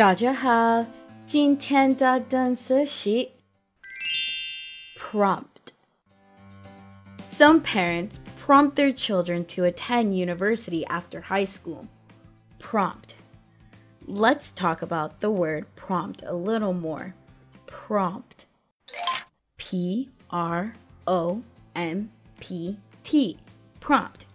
大家好，今天的单词是 prompt. Some parents prompt their children to attend university after high school. Prompt. Let's talk about the word prompt a little more. Prompt. P R O M P T. Prompt.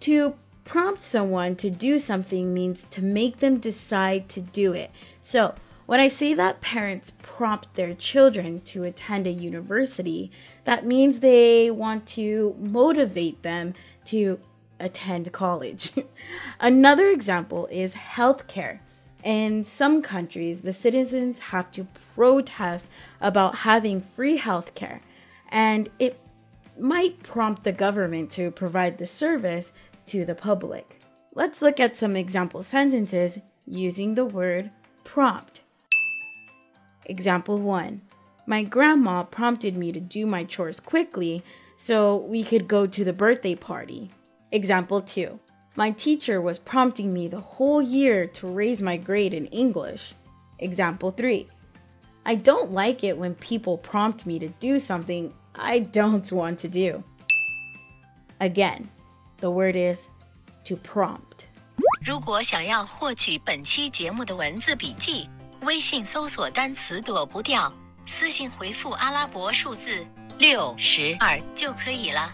To prompt someone to do something means to make them decide to do it. So, when I say that parents prompt their children to attend a university, that means they want to motivate them to attend college. Another example is healthcare. In some countries, the citizens have to protest about having free healthcare, and it might prompt the government to provide the service to the public. Let's look at some example sentences using the word prompt. Example 1 My grandma prompted me to do my chores quickly so we could go to the birthday party. Example 2 My teacher was prompting me the whole year to raise my grade in English. Example 3 I don't like it when people prompt me to do something I don't want to do. Again, the word is to prompt. 如果想要获取本期节目的文字笔记，微信搜索单词躲不掉，私信回复阿拉伯数字六十二就可以了。